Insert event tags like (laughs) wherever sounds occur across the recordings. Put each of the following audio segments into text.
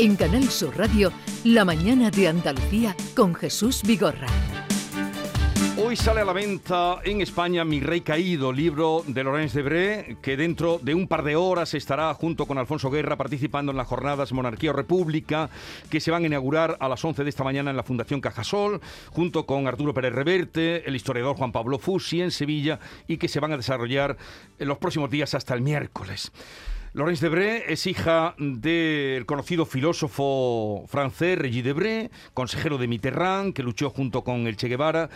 En Canal Sur Radio, La mañana de Andalucía con Jesús Vigorra. Hoy sale a la venta en España Mi Rey Caído, libro de Lorenz Debré, que dentro de un par de horas estará junto con Alfonso Guerra participando en las jornadas Monarquía o República, que se van a inaugurar a las 11 de esta mañana en la Fundación Cajasol, junto con Arturo Pérez Reverte, el historiador Juan Pablo Fusi en Sevilla, y que se van a desarrollar en los próximos días hasta el miércoles. Laurence Debré es hija del conocido filósofo francés Regis Debré, consejero de Mitterrand, que luchó junto con el Che Guevara,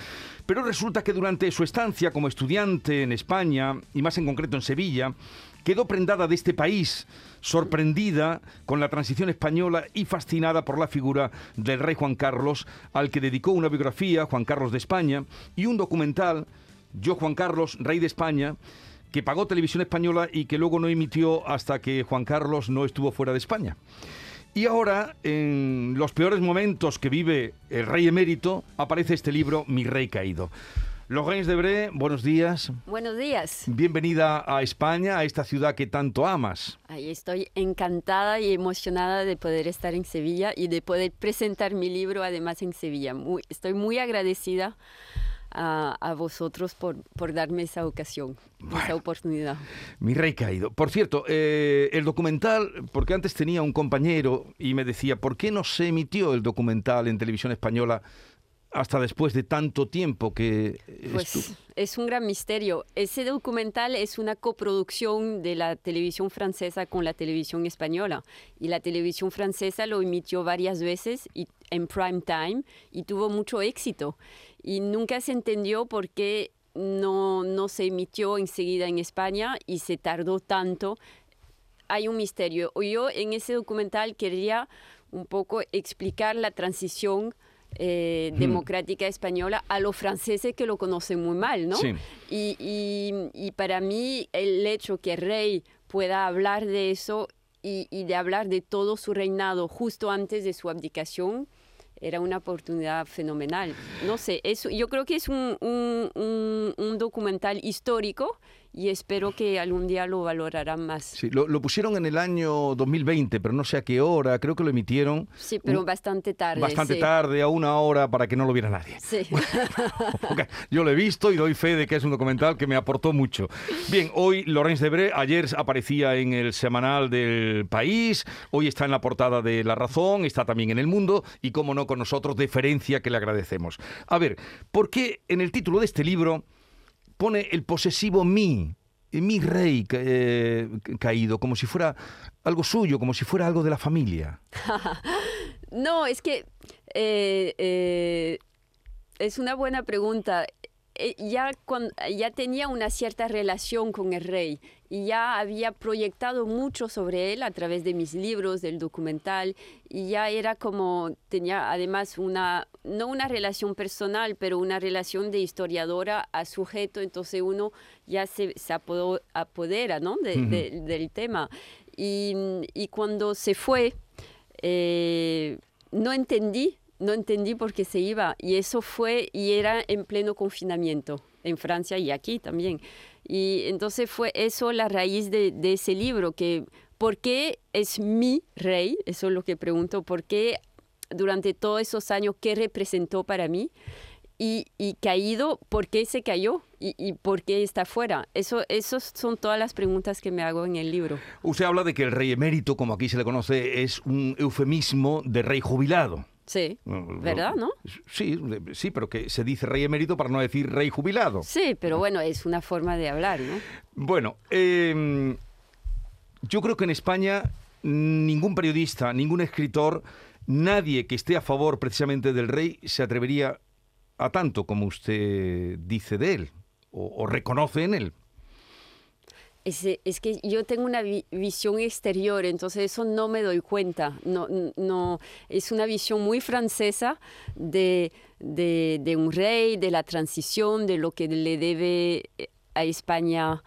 pero resulta que durante su estancia como estudiante en España, y más en concreto en Sevilla, quedó prendada de este país, sorprendida con la transición española y fascinada por la figura del rey Juan Carlos, al que dedicó una biografía, Juan Carlos de España, y un documental, Yo Juan Carlos, rey de España, que pagó Televisión Española y que luego no emitió hasta que Juan Carlos no estuvo fuera de España. Y ahora, en los peores momentos que vive el rey emérito, aparece este libro, Mi Rey Caído. Lorenz Debré, buenos días. Buenos días. Bienvenida a España, a esta ciudad que tanto amas. Ahí estoy encantada y emocionada de poder estar en Sevilla y de poder presentar mi libro además en Sevilla. estoy muy agradecida a, vosotros por, por, darme esa ocasión, esa oportunidad. Mi rey caído. Por cierto, eh, el documental, porque antes tenía un compañero y me decía, ¿por qué no se emitió el documental en televisión española hasta después de tanto tiempo que... Pues es un gran misterio. Ese documental es una coproducción de la televisión francesa con la televisión española. Y la televisión francesa lo emitió varias veces y, en prime time y tuvo mucho éxito y nunca se entendió por qué no, no se emitió enseguida en España y se tardó tanto. Hay un misterio. Yo en ese documental quería un poco explicar la transición eh, democrática española a los franceses que lo conocen muy mal, ¿no? Y, y, para mí el hecho que rey pueda hablar de eso y, y, de hablar de todo su reinado justo antes de su abdicación, era una oportunidad fenomenal. No sé, eso, yo creo que es un, un, un documental histórico y espero que algún día lo valorarán más. Sí, lo, pusieron en el año 2020, pero no sé a qué hora, creo que lo emitieron. Sí, pero bastante tarde. Bastante tarde, a una hora, para que no lo viera nadie. Sí. (laughs) yo lo he visto y doy fe de que es un documental que me aportó mucho. Bien, hoy Lorenz Debré, ayer aparecía en el semanal del País, hoy está en la portada de La Razón, está también en El Mundo y, como no, con nosotros, deferencia que le agradecemos. A ver, ¿por qué en el título de este libro pone el posesivo mi, mi rey eh, caído, como si fuera algo suyo, como si fuera algo de la familia. (laughs) no, es que eh, eh, es una buena pregunta. Eh, ya, ya tenía una cierta relación con el rey y ya había proyectado mucho sobre él a través de mis libros, del documental, y ya era como, tenía además una, no una relación personal, pero una relación de historiadora a sujeto, entonces uno ya se, se apodera ¿no? del tema. Y, y, cuando se fue, eh, no entendí no entendí por qué se iba y eso fue y era en pleno confinamiento en Francia y aquí también. Y entonces fue eso la raíz de, ese libro, que ¿por qué es mi rey? Eso es lo que pregunto, ¿por qué durante todos esos años qué representó para mí? Y, y caído, ¿por qué se cayó? Y, y, por qué está fuera? Eso, son todas las preguntas que me hago en el libro. Usted habla de que el rey emérito, como aquí se le conoce, es un eufemismo de rey jubilado. Sí, ¿verdad, no? Sí, sí, pero que se dice rey emérito para no decir rey jubilado. Sí, pero bueno, es una forma de hablar, ¿no? Bueno, em, yo creo que en España ningún periodista, ningún escritor, nadie que esté a favor precisamente del rey se atrevería a tanto como usted dice de él o reconoce en él es, es, que yo tengo una visión exterior, entonces eso no me doy cuenta. No, no, es una visión muy francesa de, de, de un rey, de la transición, de lo que le debe eh, a España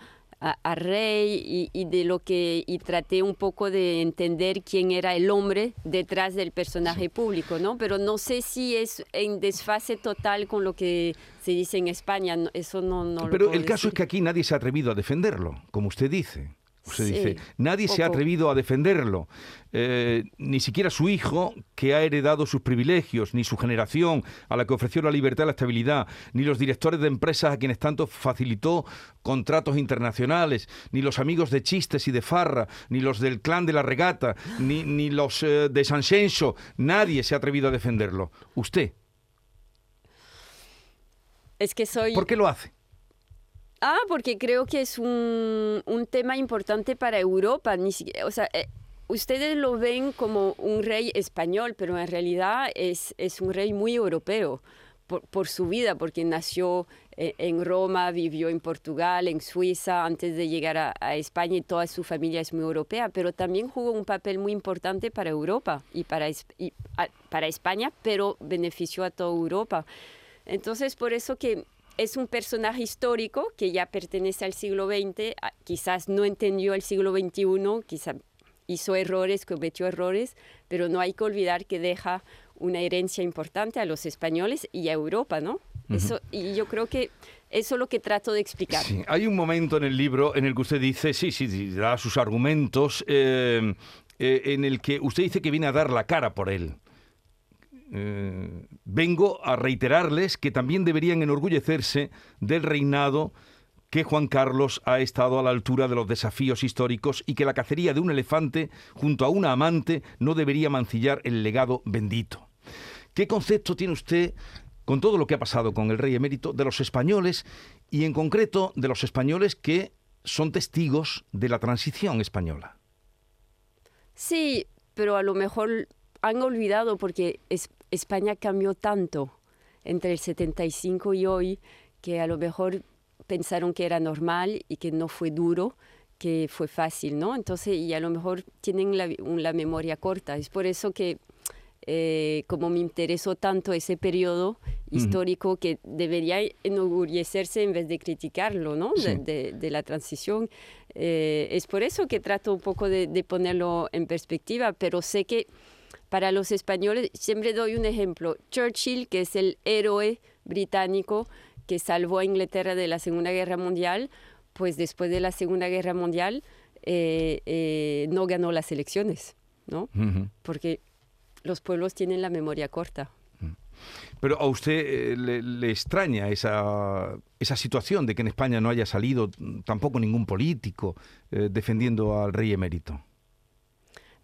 a, Rey y, de lo que y traté un poco de entender quién era el hombre detrás del personaje público, ¿no? Pero no sé si es en desfase total con lo que se dice en España, eso no, no Pero el caso es que aquí nadie se ha atrevido a defenderlo, como usted dice. Sí, dice, nadie se ha atrevido a defenderlo, eh, ni siquiera su hijo, que ha heredado sus privilegios, ni su generación, a la que ofreció la libertad y la estabilidad, ni los directores de empresas a quienes tanto facilitó contratos internacionales, ni los amigos de chistes y de farra, ni los del clan de la regata, ni, ni los eh, de San Xenxo. Nadie se ha atrevido a defenderlo. Usted, Es que soy... ¿por qué lo hace? Ah, porque creo que es un, un tema importante para Europa. Ni siquiera- o sea, eh, ustedes lo ven como un rey español, pero en realidad es, es un rey muy europeo por, por su vida, porque nació eh, en Roma, vivió en Portugal, en Suiza, antes de llegar a, a España y toda su familia es muy europea, pero también jugó un papel muy importante para Europa y para, y, a- para España, pero benefició a toda Europa. Entonces, por eso que es un personaje histórico que ya pertenece al siglo XX, a- quizás no entendió el siglo XXI, quizás hizo errores, cometió errores, pero no hay que olvidar que deja una herencia importante a los españoles y a Europa, ¿no? Eso, y yo creo que eso es lo que trato de explicar. Sí, hay un momento en el libro en el que usted dice, sí, sí, sí, da sus argumentos, eh, eh, en el que usted dice que viene a dar la cara por él. Eh, vengo a reiterarles que también deberían enorgullecerse del reinado que Juan Carlos ha estado a la altura de los desafíos históricos y que la cacería de un elefante junto a una amante no debería mancillar el legado bendito. ¿Qué concepto tiene usted, con todo lo que ha pasado con el rey emérito, de los españoles y en concreto de los españoles que son testigos de la transición española? Sí, pero a lo mejor han olvidado porque es- España cambió tanto entre el 75 y hoy que a lo mejor pensaron que era normal y que no fue duro, que fue fácil, ¿no? Entonces, y a lo mejor tienen la, memoria corta. Es por eso que, eh, como me interesó tanto ese periodo histórico, que debería enorgullecerse en vez de criticarlo, ¿no? De, Sí. de- de la transición. Eh, es por eso que trato un poco de, de ponerlo en perspectiva, pero sé que para los españoles, siempre doy un ejemplo, Churchill, que es el héroe británico que salvó a Inglaterra de la Segunda Guerra Mundial, pues después de la Segunda Guerra Mundial eh, eh, no ganó las elecciones, ¿no? Porque los pueblos tienen la memoria corta. Pero a usted eh, le, le extraña esa, esa situación de que en España no haya salido tampoco ningún político defendiendo al rey emérito.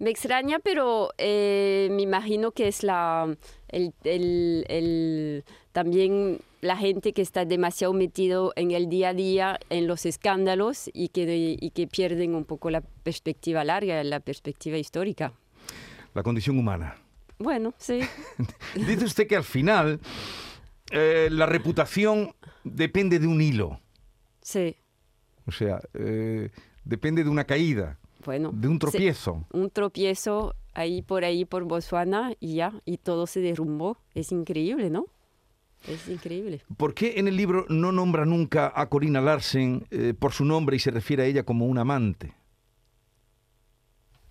Me extraña, pero eh, me imagino que es la, el, el- el- también la gente que está demasiado metido en el día a día, en los escándalos y que, y que pierden un poco la perspectiva larga, la perspectiva histórica. La condición humana. Bueno, sí. (laughs) Dice usted que al final eh, la reputación depende de un hilo. Sí. O sea, eh, depende de una caída, Bueno. de un tropiezo. Un tropiezo ahí por ahí por Botswana y ya, y todo se derrumbó. Es increíble, ¿no? Es increíble. ¿Por qué en el libro no nombra nunca a Corina Larsen eh, por su nombre y se refiere a ella como un amante?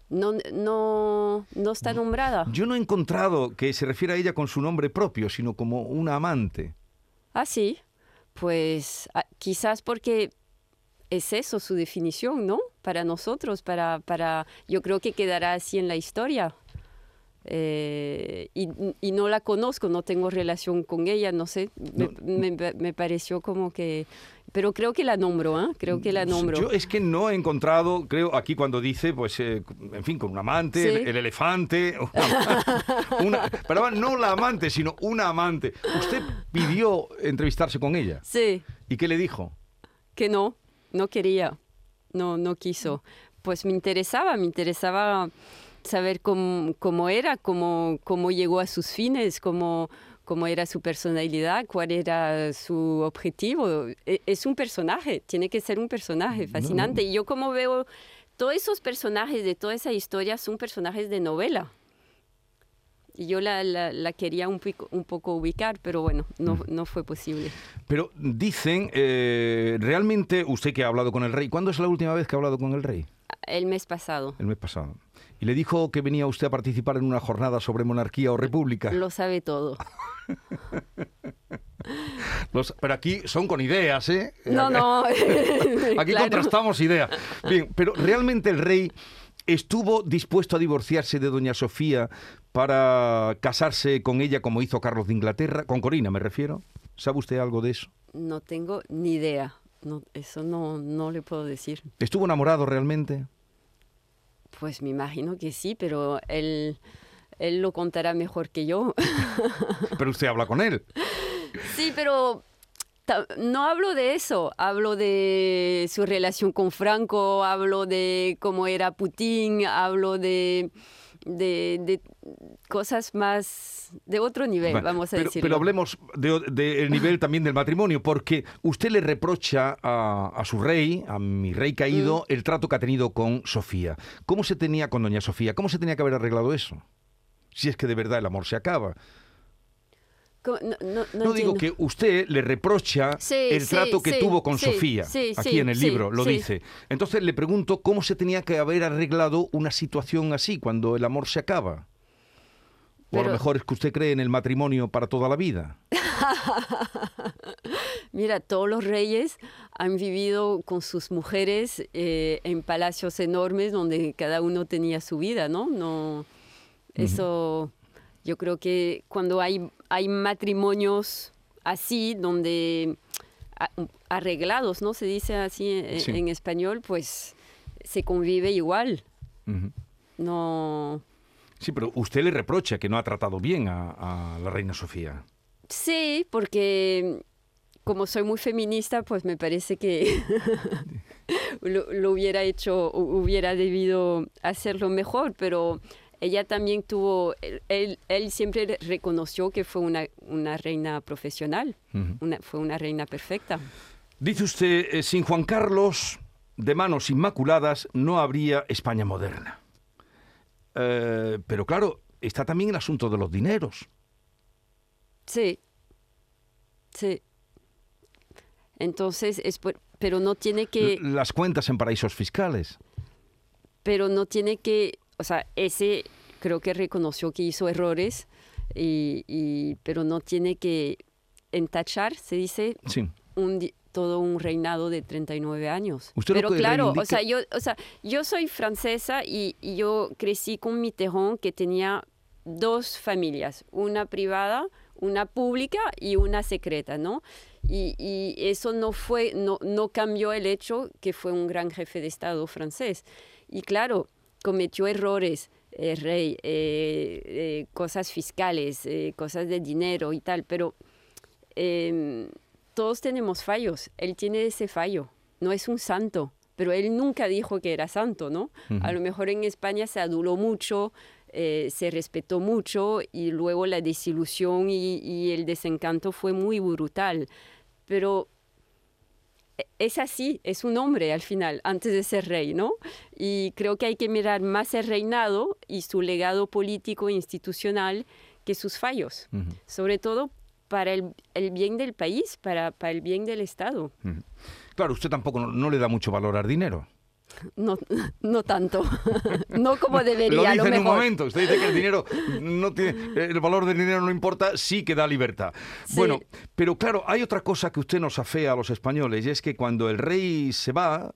No, no, no está nombrada. Yo no he encontrado que se refiera a ella con su nombre propio, sino como una amante. Ah, sí. Pues ah, quizás porque es eso su definición, ¿no? Para nosotros, para, para, yo creo que quedará así en la historia. Eh, y, y no la conozco, no tengo relación con ella, no sé, me, No. me- me pareció como que, pero creo que la nombro, ¿ah? Creo que la nombro. Yo es que no he encontrado, creo, aquí cuando dice, pues, eh, en fin, con un amante, Sí. el, el elefante, (laughs) una- una- pero no la amante, sino una amante. Usted pidió entrevistarse con ella. Sí. ¿Y qué le dijo? que no, no quería, no, no quiso. Pues me interesaba, me interesaba saber cómo, cómo era, cómo, cómo llegó a sus fines, cómo, cómo era su personalidad, cuál era su objetivo. E- Es un personaje, tiene que ser un personaje fascinante. Y yo como veo, todos esos personajes de toda esa historia son personajes de novela. Y yo la, la- la quería un, pico- un poco ubicar, pero bueno, no, no fue posible. Pero dicen, eh, realmente, usted que ha hablado con el rey, ¿cuándo es la última vez que ha hablado con el rey? El mes pasado. El mes pasado. Y le dijo que venía usted a participar en una jornada sobre monarquía o república. Lo sabe todo. (laughs) Los- pero aquí son con ideas, ¿eh? No, no. (laughs) Aquí (laughs) claro. contrastamos ideas. Bien, pero realmente el rey estuvo dispuesto a divorciarse de doña Sofía para casarse con ella como hizo Carlos de Inglaterra, con Corina me refiero. ¿Sabe usted algo de eso? No tengo ni idea. No, eso no, no le puedo decir. ¿Estuvo enamorado realmente? Pues me imagino que sí, pero él, él lo contará mejor que yo. Pero usted habla con él. Sí, pero no hablo de eso. Hablo de su relación con Franco, hablo de cómo era Putin, hablo de, de, de cosas más de otro nivel, Bueno, vamos a pero, decirlo. pero hablemos del de, el nivel también del matrimonio, porque usted le reprocha a, a su rey, a mi rey caído, Mm. el trato que ha tenido con Sofía. ¿Cómo se tenía con doña Sofía? ¿Cómo se tenía que haber arreglado eso? Si es que de verdad el amor se acaba. No, no- no No, digo que usted le reprocha Sí, el sí, trato que sí, tuvo con Sofía. Aquí en el libro lo dice. Entonces le pregunto cómo se tenía que haber arreglado una situación así cuando el amor se acaba. O a lo mejor es que usted cree en el matrimonio para toda la vida. (laughs) Mira, todos los reyes han vivido con sus mujeres eh, en palacios enormes donde cada uno tenía su vida, ¿no? No, eso, yo creo que cuando hay, hay matrimonios así, donde a- arreglados, ¿no? Se dice así en, Sí. en español, pues se convive igual. No, Sí, pero usted le reprocha que no ha tratado bien a, a la reina Sofía. Sí, porque como soy muy feminista, pues me parece que (laughs) lo, lo hubiera hecho, hu- hubiera debido hacerlo mejor, pero ella también tuvo, él, siempre re- reconoció que fue una, una reina profesional, una, fue una reina perfecta. Dice usted, eh, sin Juan Carlos, de manos inmaculadas, no habría España moderna. Eh, pero claro, está también el asunto de los dineros. Sí, sí. Entonces, es por- pero no tiene que... Las cuentas en paraísos fiscales. pero no tiene que, o sea, ese creo que reconoció que hizo errores, y, y- pero no tiene que entachar, se dice, Sí. un, todo un reinado de 39 años. Usted pero claro, reivindica- o sea, yo, o sea, yo soy francesa y, y yo crecí con Mitterrand que tenía dos familias, una privada, una pública y una secreta, ¿no? Y, y eso no fue, no, no cambió el hecho que fue un gran jefe de Estado francés. Y claro, cometió errores, el rey, eh, eh, cosas fiscales, eh, cosas de dinero y tal, pero eh, todos tenemos fallos. Él tiene ese fallo. No es un santo, pero él nunca dijo que era santo, ¿no? A lo mejor en España se aduló mucho, eh, se respetó mucho y luego la desilusión y, y el desencanto fue muy brutal. Pero es así, es un hombre al final, antes de ser rey, ¿no? Y creo que hay que mirar más el reinado y su legado político e institucional que sus fallos, sobre todo para el, el bien del país, para, para el bien del Estado. Ujú. Claro, usted tampoco no, no le da mucho valor al dinero. No, no tanto, (laughs) no como debería, lo dice lo en un momento. Usted dice que el dinero no tiene, el valor del dinero no importa, sí que da libertad. Sí. Bueno, pero claro, hay otra cosa que usted nos afea a los españoles y es que cuando el rey se va,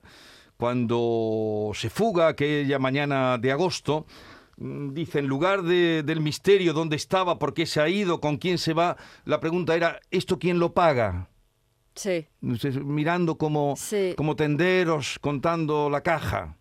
cuando se fuga aquella mañana de agosto, mm, dice en lugar de- del misterio dónde estaba, por qué se ha ido, con quién se va, la pregunta era ¿esto quién lo paga? Sí, Usted mirando como, Sí. como tenderos contando la caja.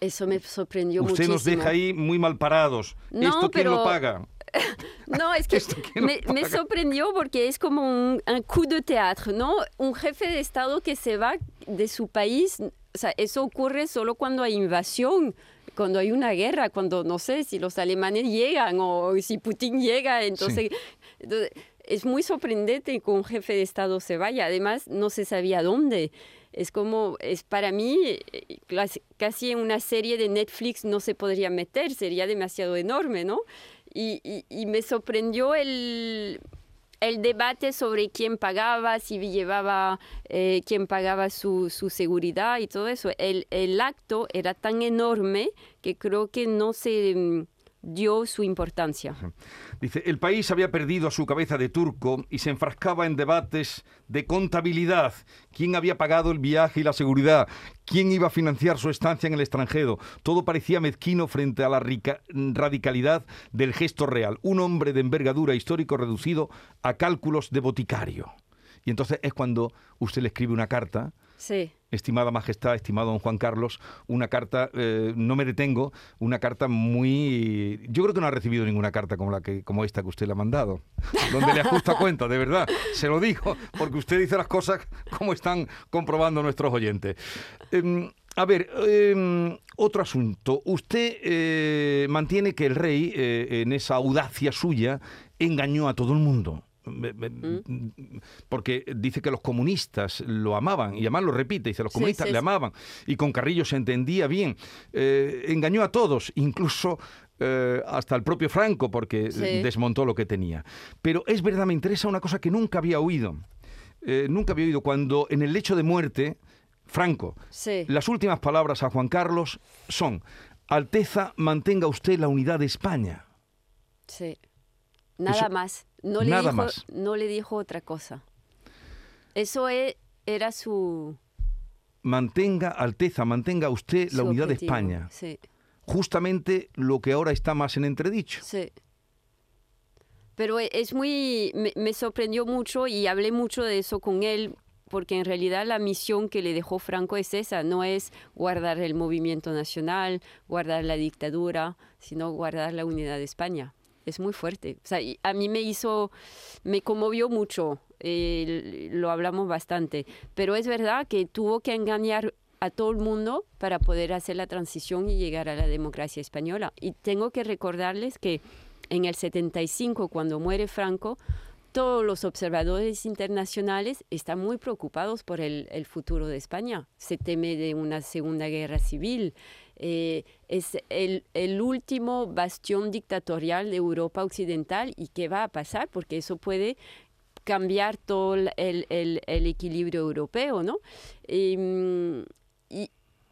eso me sorprendió Usted muchísimo. nos deja ahí muy mal parados. No, ¿Esto quién lo pero- paga? (laughs) No, es que ¿Esto quién lo me, me sorprendió porque es como un, un coup de teatro, ¿no? Un jefe de Estado que se va de su país, o sea, eso ocurre solo cuando hay invasión, cuando hay una guerra, cuando, no sé, si los alemanes llegan o si Putin llega, entonces, entonces, es muy sorprendente que un jefe de Estado se vaya. Además, no se sabía dónde. Es como, es para mí, eh, casi en una serie de Netflix no se podría meter, sería demasiado enorme, ¿no? Y, y- y me sorprendió el, el debate sobre quién pagaba, si llevaba, eh, quién pagaba su, su seguridad y todo eso. El, el acto era tan enorme que creo que no se, mm, dio su importancia. Dice, el país había perdido a su cabeza de turco y se enfrascaba en debates de contabilidad. ¿Quién había pagado el viaje y la seguridad? ¿Quién iba a financiar su estancia en el extranjero? Todo parecía mezquino frente a la radicalidad del gesto real. Un hombre de envergadura histórico reducido a cálculos de boticario. Y entonces es cuando usted le escribe una carta Sí. Estimada Majestad, estimado don Juan Carlos, una carta, eh, no me detengo, una carta muy... Yo creo que no ha recibido ninguna carta como, la que, como esta que usted le ha mandado, donde le ajusta cuenta, de verdad. Se lo digo, porque usted dice las cosas como están comprobando nuestros oyentes. Em, a ver, em, otro asunto. Usted eh, mantiene que el rey, eh, en esa audacia suya, engañó a todo el mundo. Mm. Porque dice que los comunistas lo amaban, y además lo repite, dice, los comunistas le amaban, y con Carrillo se entendía bien. Eh, engañó a todos, incluso eh, hasta el propio Franco, porque desmontó lo que tenía. Pero es verdad, me interesa una cosa que nunca había oído. Eh, nunca había oído cuando en el lecho de muerte, Franco, las últimas palabras a Juan Carlos son, Alteza, mantenga usted la unidad de España. Sí. Nada más. No le, dijo, no le dijo otra cosa. Eso e, era su... Mantenga, Alteza, mantenga usted la unidad de España. Sí. Justamente lo que ahora está más en entredicho. Sí. Pero e, es muy... Me, sorprendió mucho y hablé mucho de eso con él porque en realidad la misión que le dejó Franco es esa, no es guardar el movimiento nacional, guardar la dictadura, sino guardar la unidad de España es muy fuerte. O sea, a mí me hizo, me conmovió mucho, eh, lo hablamos bastante, pero es verdad que tuvo que engañar a todo el mundo para poder hacer la transición y llegar a la democracia española. Y tengo que recordarles que en el 75, cuando muere Franco, todos los observadores internacionales están muy preocupados por el, el futuro de España. Se teme de una segunda guerra civil. Eh, es el, el, último bastión dictatorial de Europa Occidental y qué va a pasar, porque eso puede cambiar todo el, el, el equilibrio europeo, ¿no? Em, y,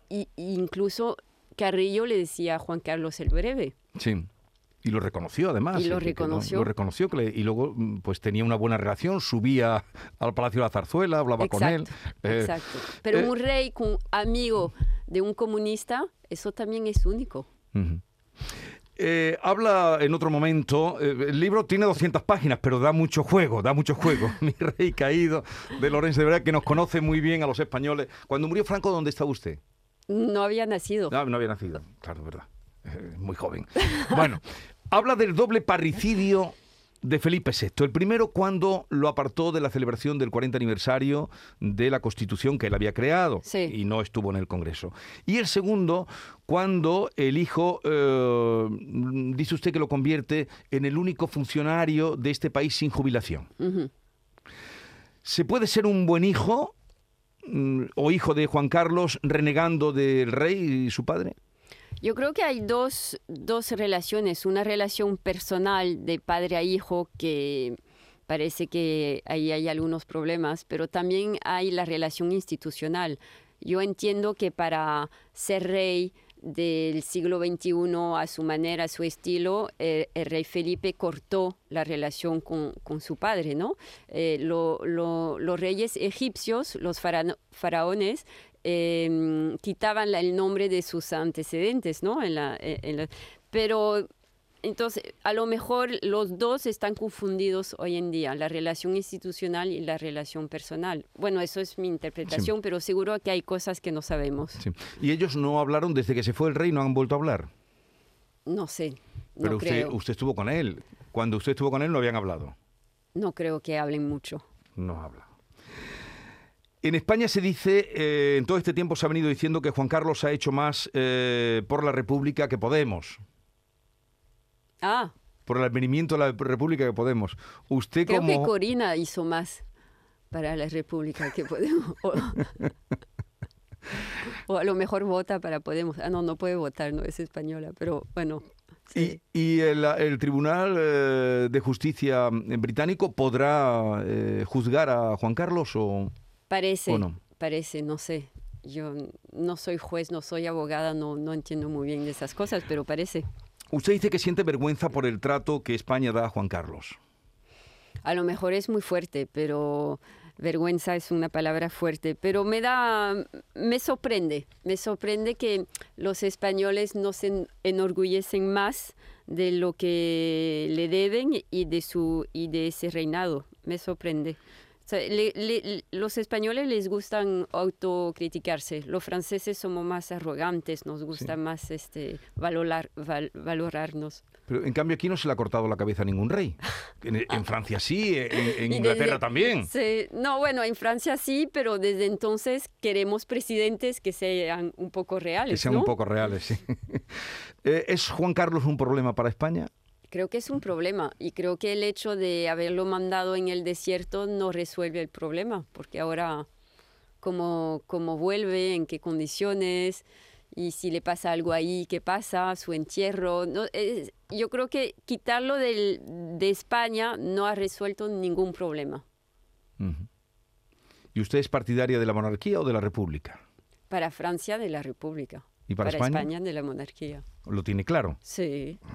y, incluso Carrillo le decía a Juan Carlos el Breve. Sí. Y lo reconoció además. Y lo reconoció. lo reconoció y luego mm, pues tenía una buena relación, subía al Palacio de la Zarzuela, hablaba con él. Eh, exacto. Pero eh, un rey con amigo de un comunista, eso también es único. Eh, habla en otro momento, el libro tiene 200 páginas, pero da mucho juego, da mucho juego. (laughs) Mi rey caído de Lorenzo de Verdad, que nos conoce muy bien a los españoles. Cuando murió Franco, ¿dónde estaba usted? No había nacido. No, no había nacido, claro, verdad. muy joven. Bueno, habla del doble parricidio de Felipe VI. El primero cuando lo apartó de la celebración del 40 aniversario de la Constitución que él había creado y no estuvo en el Congreso. Y el segundo cuando el hijo, eh, dice usted que lo convierte en el único funcionario de este país sin jubilación. ¿Se puede ser un buen hijo mm, o hijo de Juan Carlos renegando del rey y su padre? Yo creo que hay dos, dos relaciones. Una relación personal de padre a hijo que parece que ahí hay algunos problemas, pero también hay la relación institucional. Yo entiendo que para ser rey del siglo XXI a su manera, a su estilo, eh, el rey Felipe cortó la relación con, con su padre, ¿no? Eh, los reyes egipcios, los faraones, eh, quitaban el nombre de sus antecedentes, ¿no? En la, eh, pero entonces, a lo mejor los dos están confundidos hoy en día, la relación institucional y la relación personal. Bueno, eso es mi interpretación, pero seguro que hay cosas que no sabemos. ¿Y ellos no hablaron desde que se fue el rey, no han vuelto a hablar? No sé. pero usted, usted estuvo con él. Cuando usted estuvo con él no habían hablado. No creo que hablen mucho. No habla. En España se dice, eh, en todo este tiempo se ha venido diciendo que Juan Carlos ha hecho más eh, por la República que Podemos. Ah. Por el advenimiento de la República que Podemos. Usted Creo que Corina hizo más para la República que Podemos. (laughs) O, a lo mejor vota para Podemos. Ah, no, no puede votar, no es española, pero bueno. ¿Y, el, Tribunal eh, de Justicia británico podrá juzgar a Juan Carlos o...? Parece, parece, no sé. Yo no soy juez, no soy abogada, no, no entiendo muy bien de esas cosas, pero parece. Usted dice que siente vergüenza por el trato que España da a Juan Carlos. A lo mejor es muy fuerte, pero vergüenza es una palabra fuerte, pero me da, me sorprende, me sorprende que los españoles no se enorgullecen más de lo que le deben y de su y de ese reinado. Me sorprende. Sea, le- le- los españoles les gustan autocriticarse. Los franceses somos más arrogantes, nos gusta más este valorar, val- valorarnos. Pero en cambio aquí no se le ha cortado la cabeza a ningún rey. En, en Francia sí, (laughs) en, en Inglaterra desde- también. Sí, no, bueno, en Francia sí, pero desde entonces queremos presidentes que sean un poco reales, Que sean ¿no? un poco reales, sí. (laughs) Eh, ¿Es Juan Carlos un problema para España? Creo que es un problema y creo que el hecho de haberlo mandado en el desierto no resuelve el problema, porque ahora cómo, cómo vuelve, en qué condiciones y si le pasa algo ahí, qué pasa, su entierro. No, es- yo creo que quitarlo del- de España no ha resuelto ningún problema. ¿Y usted es partidaria de la monarquía o de la república? Para Francia de la República. ¿Y para España? España de la monarquía. Lo tiene claro. Sí. (laughs)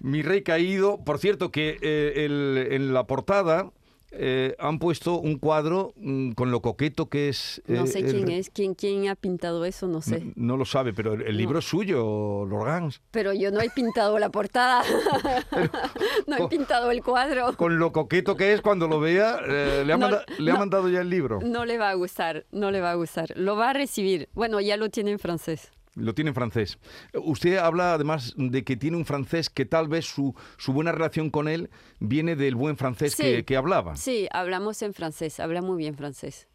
Mi rey caído, por cierto que eh, el- en la portada eh, han puesto un cuadro mm, con lo coqueto que es... No eh, sé el quién es, quién, quién ha pintado eso, no sé. No, no lo sabe, pero el, el libro es suyo, Lorgans. Pero yo no he pintado la portada. (laughs) no he con- pintado el cuadro. Con lo coqueto que es cuando lo vea, eh, le, ha No, manda- le ha mandado ya el libro. No le va a gustar, no le va a gustar. Lo va a recibir. Bueno, ya lo tiene en francés. Lo tiene en francés. Usted habla además de que tiene un francés que tal vez su, su buena relación con él viene del buen francés que, Sí. que hablaba. Sí, hablamos en francés, habla muy bien francés.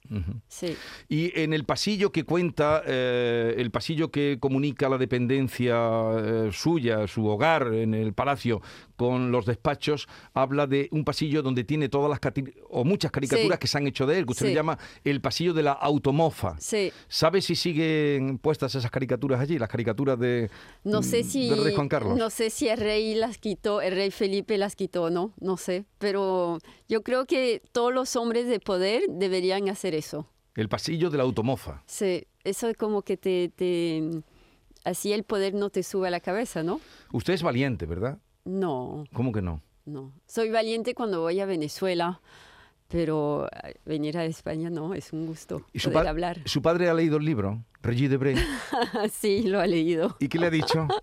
Sí. Y en el pasillo que cuenta, eh, el pasillo que comunica la dependencia eh, suya, su hogar en el palacio, con los despachos, habla de un pasillo donde tiene todas las o muchas caricaturas Sí. que se han hecho de él, que usted Sí. le llama el pasillo de la automofa. Sí. ¿Sabe si siguen puestas esas caricaturas allí, las caricaturas de, No sé mm, si del rey Juan Carlos? no sé si el rey las quitó, el rey Felipe las quitó o no, no sé, pero yo creo que todos los hombres de poder deberían hacer eso. El pasillo de la automofa. Sí, eso es como que te, te así el poder no te sube a la cabeza, ¿no? Usted es valiente, ¿verdad? No, ¿Cómo que no? no. Soy valiente cuando voy a Venezuela, pero eh, venir a España no, es un gusto ¿Y su, poder pa- hablar. su padre ha leído el libro, Regis Debray? (laughs) sí, lo ha leído. ¿Y qué le ha dicho? (laughs)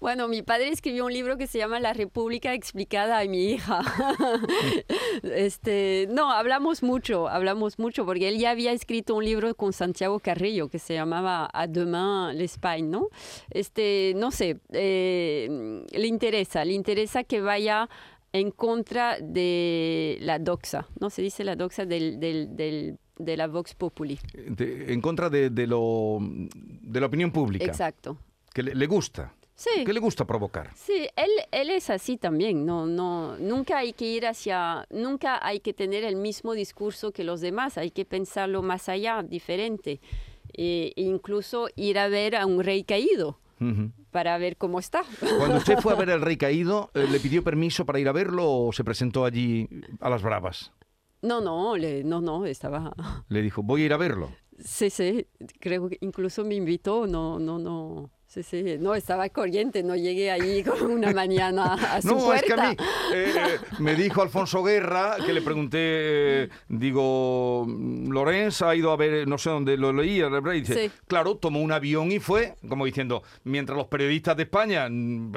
Bueno, mi padre escribió un libro que se llama La República explicada a mi hija. (laughs) este, no, hablamos mucho, hablamos mucho, porque él ya había escrito un libro con Santiago Carrillo que se llamaba A demain l'Espagne, ¿no? Este, no sé, eh, le interesa, le interesa que vaya en contra de la doxa, ¿no? Se dice la doxa del, del, del- de la Vox Populi. De- en contra de, de lo, de la opinión pública. Exacto. Que le, le gusta. Sí. Que le gusta provocar. Sí, él, él es así también, no, no, nunca hay que ir hacia, nunca hay que tener el mismo discurso que los demás, hay que pensarlo más allá, diferente, e incluso ir a ver a un rey caído Ujú. Para ver cómo está. Cuando usted fue a ver (laughs) al rey caído, eh, ¿le pidió permiso para ir a verlo o se presentó allí a las bravas? No, no, le- no, no, estaba, Le dijo, voy a ir a verlo. sí, sí, creo que incluso me invitó, no, no, no. Sí, sí, no, estaba corriente, no llegué ahí (laughs) con una mañana a su No, puerta. es que a mí eh, eh, me dijo Alfonso Guerra, que le pregunté, eh, digo, Lorenz ha ido a ver, no sé dónde lo leía, y dice, Sí. claro, tomó un avión y fue, como diciendo, mientras los periodistas de España mm,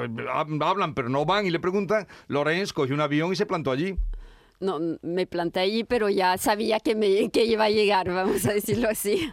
hablan pero no van y le preguntan, Lorenz cogió un avión y se plantó allí. No, me planté allí, pero ya sabía que, me, que iba a llegar, vamos a decirlo así.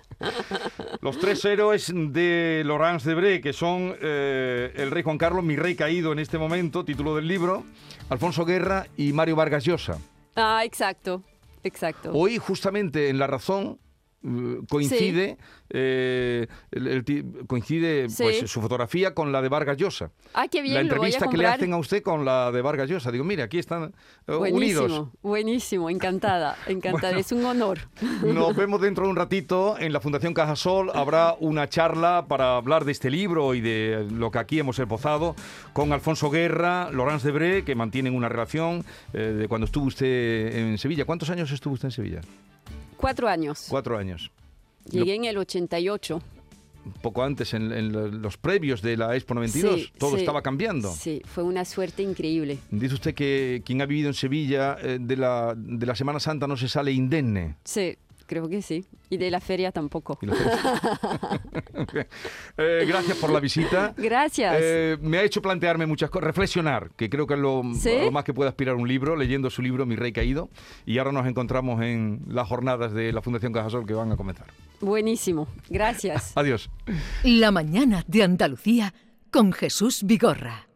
Los tres héroes de Laurence Debré, que son eh, el rey Juan Carlos, mi rey caído en este momento, título del libro, Alfonso Guerra y Mario Vargas Llosa. Ah, exacto, exacto. Hoy, justamente en La Razón, eh, coincide, eh, el- el ti- coincide Sí. pues, su fotografía con la de Vargas Llosa. Ah, qué bien, la entrevista que le hacen a usted con la de Vargas Llosa. Digo, mira, aquí están eh, Buenísimo, unidos. buenísimo, encantada, encantada, Bueno. es un honor. Nos (laughs) vemos dentro de un ratito en la Fundación Cajasol. Habrá una charla para hablar de este libro y de lo que aquí hemos esbozado con Alfonso Guerra, Laurence Debré, que mantienen una relación eh, de cuando estuvo usted en Sevilla. ¿Cuántos años estuvo usted en Sevilla? Cuatro años. Cuatro años. Llegué en el 88. poco antes, en, en los previos de la Expo 92, Sí, todo sí. estaba cambiando. Sí, fue una suerte increíble. Dice usted que quien ha vivido en Sevilla eh, de, la, de la Semana Santa no se sale indemne. Sí, creo que sí. Y de la feria tampoco. Y lo- (laughs) Eh, gracias por la visita. Gracias. Eh, me ha hecho plantearme muchas cosas, reflexionar, que creo que es lo, lo más que puede aspirar un libro, leyendo su libro Mi Rey Caído. Y ahora nos encontramos en las jornadas de la Fundación Cajasol que van a comenzar. Buenísimo. Gracias. Adiós. La mañana de Andalucía con Jesús Vigorra.